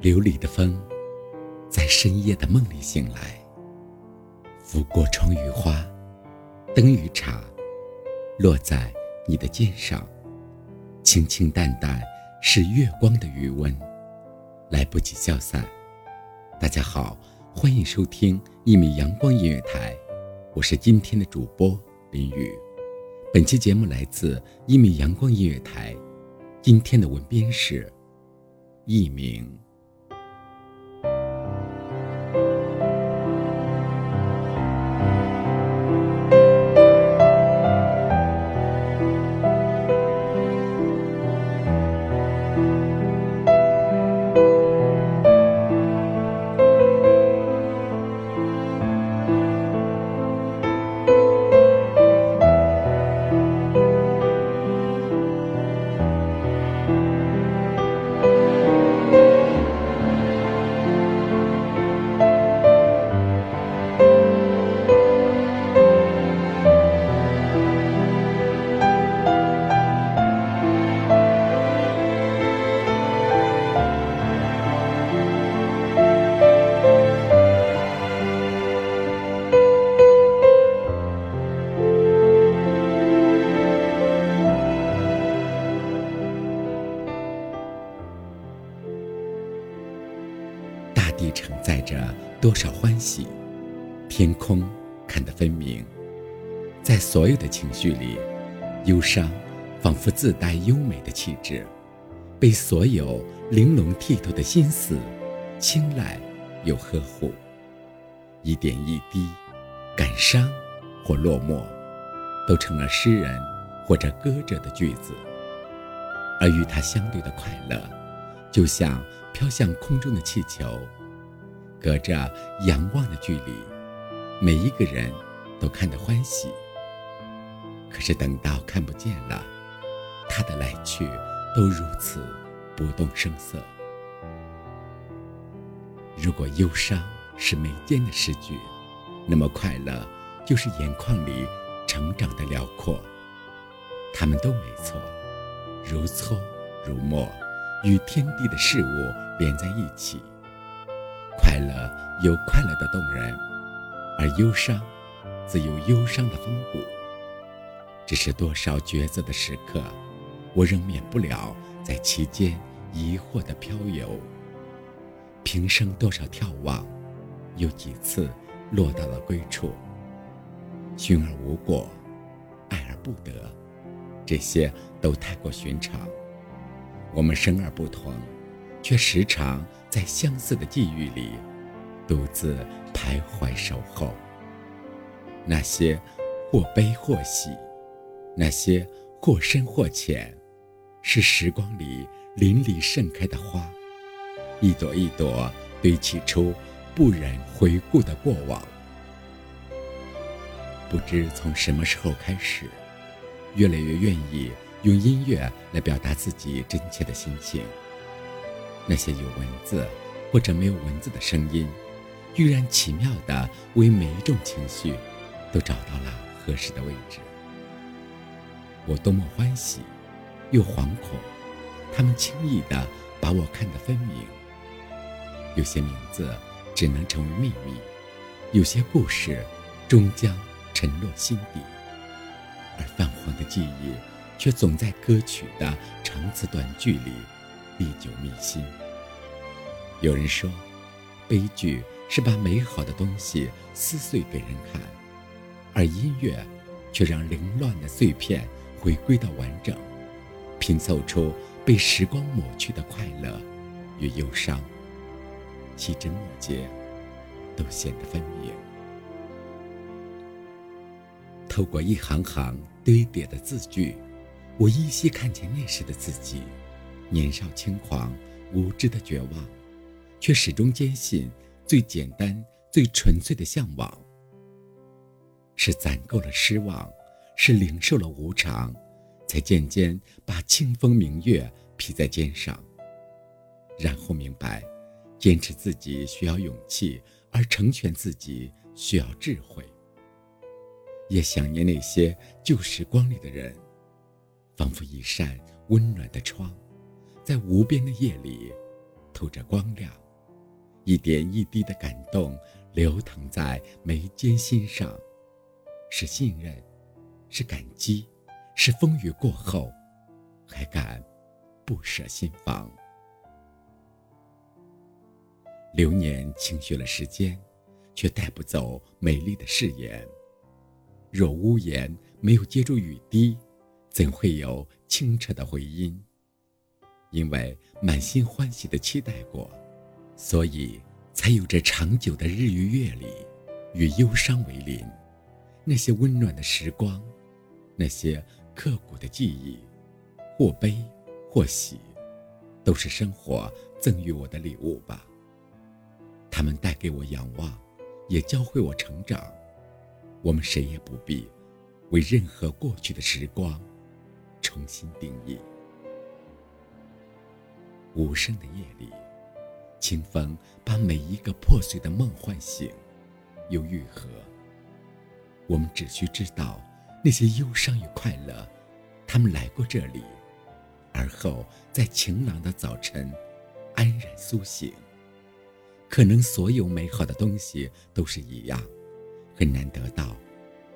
流离的风，在深夜的梦里醒来，拂过窗与花，灯与茶，落在你的肩上，清清淡淡是月光的余温，来不及消散。大家好，欢迎收听一米阳光音乐台，我是今天的主播林雨。本期节目来自一米阳光音乐台，今天的文编是佚名。多少欢喜，天空看得分明。在所有的情绪里，忧伤仿佛自带优美的气质，被所有玲珑剔透的心思青睐又呵护。一点一滴，感伤或落寞，都成了诗人或者歌者的句子。而与它相对的快乐，就像飘向空中的气球。隔着仰望的距离，每一个人都看得欢喜。可是等到看不见了，他的来去都如此不动声色。如果忧伤是眉间的诗句，那么快乐就是眼眶里成长的辽阔。他们都没错，如错如墨，与天地的事物连在一起。快乐有快乐的动人，而忧伤，自有忧伤的风骨。只是多少抉择的时刻，我仍免不了在其间疑惑的飘游。平生多少眺望，有几次落到了归处。寻而无果，爱而不得，这些都太过寻常。我们生而不同。却时常在相似的际遇里，独自徘徊守候。那些或悲或喜，那些或深或浅，是时光里淋漓盛开的花，一朵一朵堆砌出不忍回顾的过往。不知从什么时候开始，越来越愿意用音乐来表达自己真切的心情。那些有文字或者没有文字的声音，居然奇妙地为每一种情绪都找到了合适的位置。我多么欢喜，又惶恐，他们轻易地把我看得分明。有些名字只能成为秘密，有些故事终将沉落心底，而泛黄的记忆却总在歌曲的长词短句里。历久弥新。有人说，悲剧是把美好的东西撕碎给人看，而音乐却让凌乱的碎片回归到完整，拼凑出被时光抹去的快乐与忧伤，细枝末节都显得分明。透过一行行堆叠的字句，我依稀看见那时的自己，年少轻狂、无知的绝望，却始终坚信最简单、最纯粹的向往。是攒够了失望，是领受了无常，才渐渐把清风明月披在肩上。然后明白，坚持自己需要勇气，而成全自己需要智慧。也想念那些旧时光里的人，仿佛一扇温暖的窗，在无边的夜里透着光亮，一点一滴的感动流淌在眉间心上，是信任，是感激，是风雨过后还敢不舍心房。流年轻许了时间，却带不走美丽的誓言。若屋檐没有接住雨滴，怎会有清澈的回音？因为满心欢喜的期待过，所以才有着长久的日与月里，与忧伤为邻。那些温暖的时光，那些刻骨的记忆，或悲或喜，都是生活赠予我的礼物吧。他们带给我仰望，也教会我成长。我们谁也不必为任何过去的时光重新定义。无声的夜里，清风把每一个破碎的梦唤醒，又愈合。我们只需知道，那些忧伤与快乐，他们来过这里，而后在晴朗的早晨安然苏醒。可能所有美好的东西都是一样。很难得到，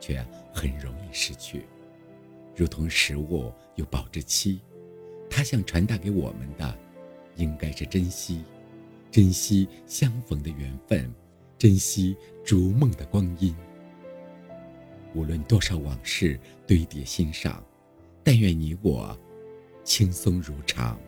却很容易失去，如同食物有保质期。它想传达给我们的，应该是珍惜，珍惜相逢的缘分，珍惜逐梦的光阴。无论多少往事堆叠心上，但愿你我轻松如常。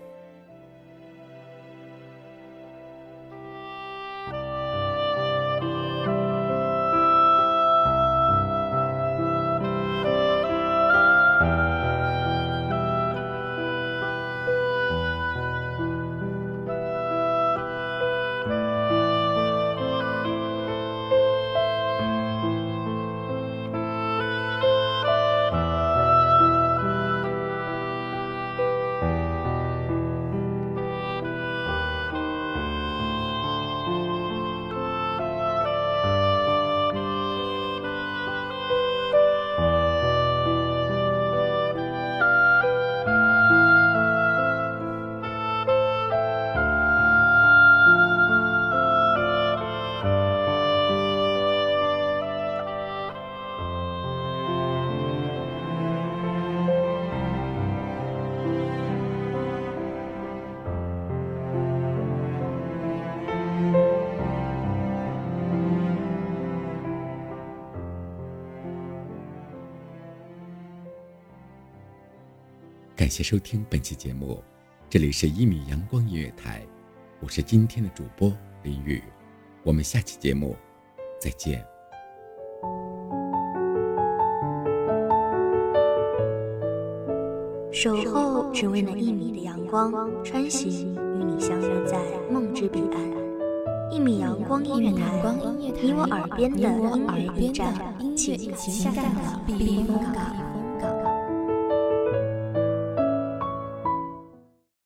感谢收听本期节目，这里是《一米阳光音乐台》，我是今天的主播林雨，我们下期节目再见。守候只为那一米的阳光，穿行与你相约在梦之彼岸。一米阳光音乐台，你我耳边的音乐驿站，情感的避风港。